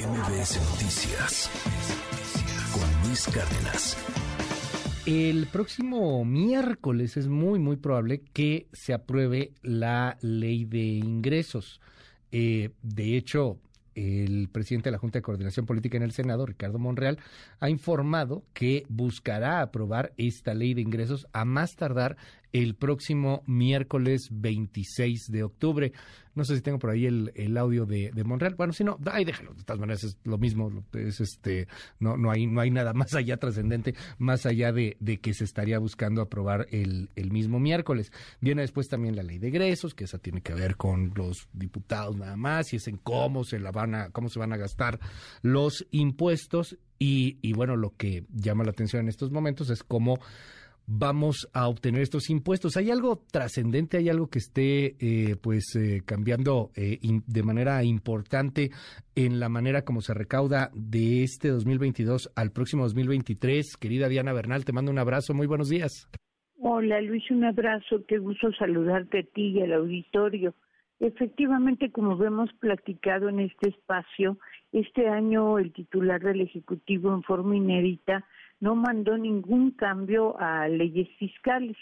MBS Noticias con Luis Cárdenas. El próximo miércoles es muy, muy probable que se apruebe la ley de ingresos. Eh, de hecho, el presidente de la Junta de Coordinación Política en el Senado, Ricardo Monreal, ha informado que buscará aprobar esta ley de ingresos a más tardar el próximo miércoles 26 de octubre. No sé si tengo por ahí el, el audio de, de, Monreal. Bueno, si no, ahí déjalo. De todas maneras es lo mismo. Es este, no, no hay, no hay nada más allá trascendente, más allá de, de, que se estaría buscando aprobar el, el mismo miércoles. Viene después también la ley de egresos, que esa tiene que ver con los diputados nada más, y es en cómo se la van a, cómo se van a gastar los impuestos. Y, y bueno, lo que llama la atención en estos momentos es cómo vamos a obtener estos impuestos. ¿Hay algo trascendente, hay algo que esté eh, pues eh, cambiando eh, in, de manera importante en la manera como se recauda de este 2022 al próximo 2023? Querida Diana Bernal, te mando un abrazo, muy buenos días. Hola Luis, un abrazo, qué gusto saludarte a ti y al auditorio. Efectivamente, como hemos platicado en este espacio, este año el titular del Ejecutivo en forma inédita no mandó ningún cambio a leyes fiscales,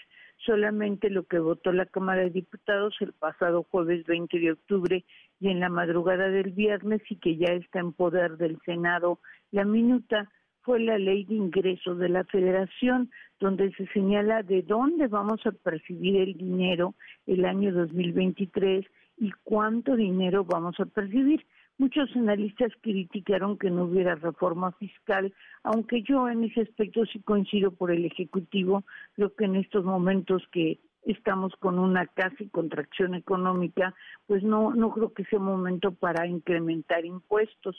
solamente lo que votó la Cámara de Diputados el pasado jueves 20 de octubre y en la madrugada del viernes y que ya está en poder del Senado. La minuta fue la ley de ingresos de la federación, donde se señala de dónde vamos a percibir el dinero el año 2023 y cuánto dinero vamos a percibir. Muchos analistas criticaron que no hubiera reforma fiscal, aunque yo en ese aspecto sí coincido por el Ejecutivo, creo que en estos momentos que estamos con una casi contracción económica, pues no, no creo que sea momento para incrementar impuestos.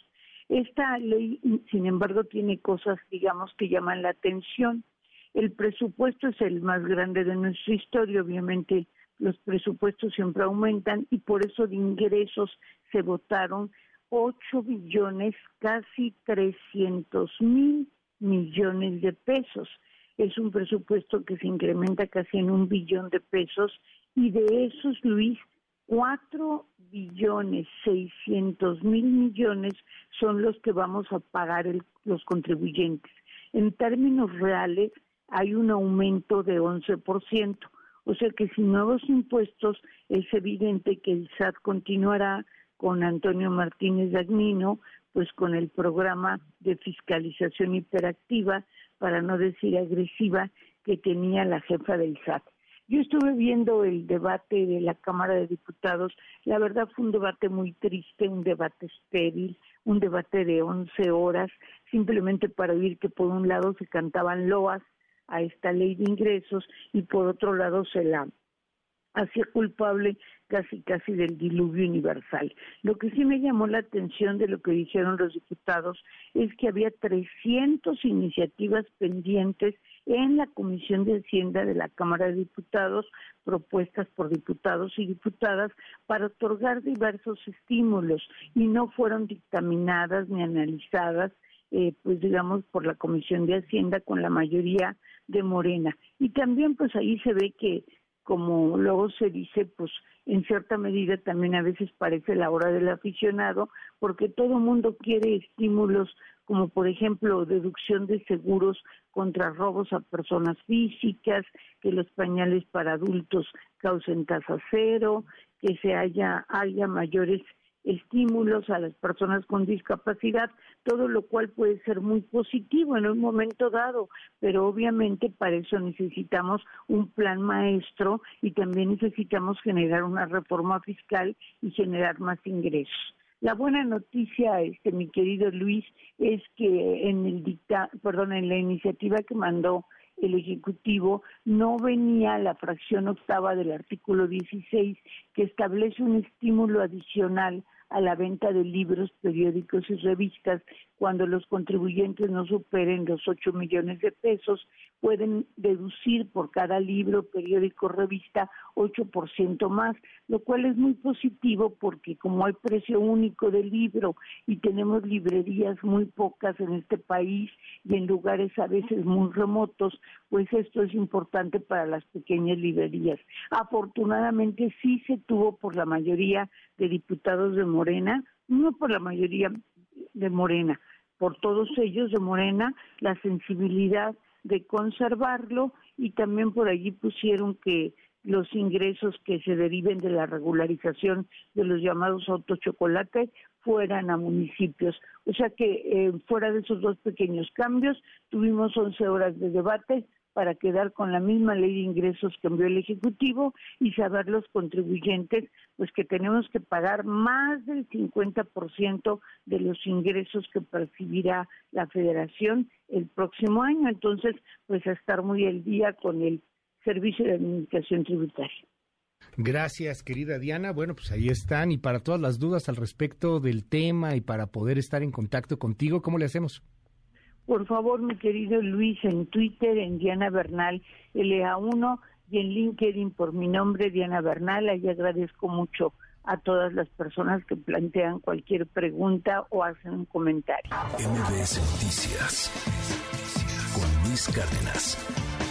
Esta ley, sin embargo, tiene cosas, digamos, que llaman la atención. El presupuesto es el más grande de nuestra historia, obviamente los presupuestos siempre aumentan y por eso de ingresos se votaron 8 billones, casi 300 mil millones de pesos. Es un presupuesto que se incrementa casi en un billón de pesos y de esos, Luis, 4 billones 600 mil millones son los que vamos a pagar los contribuyentes. En términos reales hay un aumento de 11%. O sea que sin nuevos impuestos es evidente que el SAT continuará con Antonio Martínez Dagnino, pues con el programa de fiscalización hiperactiva, para no decir agresiva, que tenía la jefa del SAT. Yo estuve viendo el debate de la Cámara de Diputados. La verdad fue un debate muy triste, un debate estéril, un debate de 11 horas, simplemente para oír que por un lado se cantaban loas a esta ley de ingresos y por otro lado se la hacía culpable casi casi del diluvio universal. Lo que sí me llamó la atención de lo que dijeron los diputados es que había 300 iniciativas pendientes en la Comisión de Hacienda de la Cámara de Diputados, propuestas por diputados y diputadas para otorgar diversos estímulos y no fueron dictaminadas ni analizadas, eh, pues digamos, por la Comisión de Hacienda con la mayoría de Morena. Y también pues ahí se ve que como luego se dice, pues en cierta medida también a veces parece la hora del aficionado, porque todo mundo quiere estímulos como por ejemplo deducción de seguros contra robos a personas físicas, que los pañales para adultos causen tasa cero, que se haya, haya mayores estímulos a las personas con discapacidad, todo lo cual puede ser muy positivo en un momento dado, pero obviamente para eso necesitamos un plan maestro y también necesitamos generar una reforma fiscal y generar más ingresos. La buena noticia, este, mi querido Luis, es que en el dicta, perdón, en la iniciativa que mandó el Ejecutivo no venía la fracción octava del artículo 16 que establece un estímulo adicional a la venta de libros, periódicos y revistas cuando los contribuyentes no superen los 8 millones de pesos, pueden deducir por cada libro, periódico, revista 8% más, lo cual es muy positivo porque como hay precio único del libro y tenemos librerías muy pocas en este país y en lugares a veces muy remotos, pues esto es importante para las pequeñas librerías. Afortunadamente sí se tuvo por la mayoría de diputados de Morena, no por la mayoría de Morena. Por todos ellos de Morena, la sensibilidad de conservarlo y también por allí pusieron que los ingresos que se deriven de la regularización de los llamados autochocolates fueran a municipios. O sea que eh, fuera de esos dos pequeños cambios, tuvimos 11 horas de debate para quedar con la misma ley de ingresos que envió el Ejecutivo y saber los contribuyentes, pues que tenemos que pagar más del 50% de los ingresos que percibirá la Federación el próximo año. Entonces, pues a estar muy al día con el Servicio de Administración Tributaria. Gracias, querida Diana. Bueno, pues ahí están. Y para todas las dudas al respecto del tema y para poder estar en contacto contigo, ¿cómo le hacemos? Por favor, mi querido Luis, en Twitter, en Diana Bernal LA1 y en LinkedIn por mi nombre, Diana Bernal. Ahí agradezco mucho a todas las personas que plantean cualquier pregunta o hacen un comentario. MBS Noticias con Luis Cárdenas.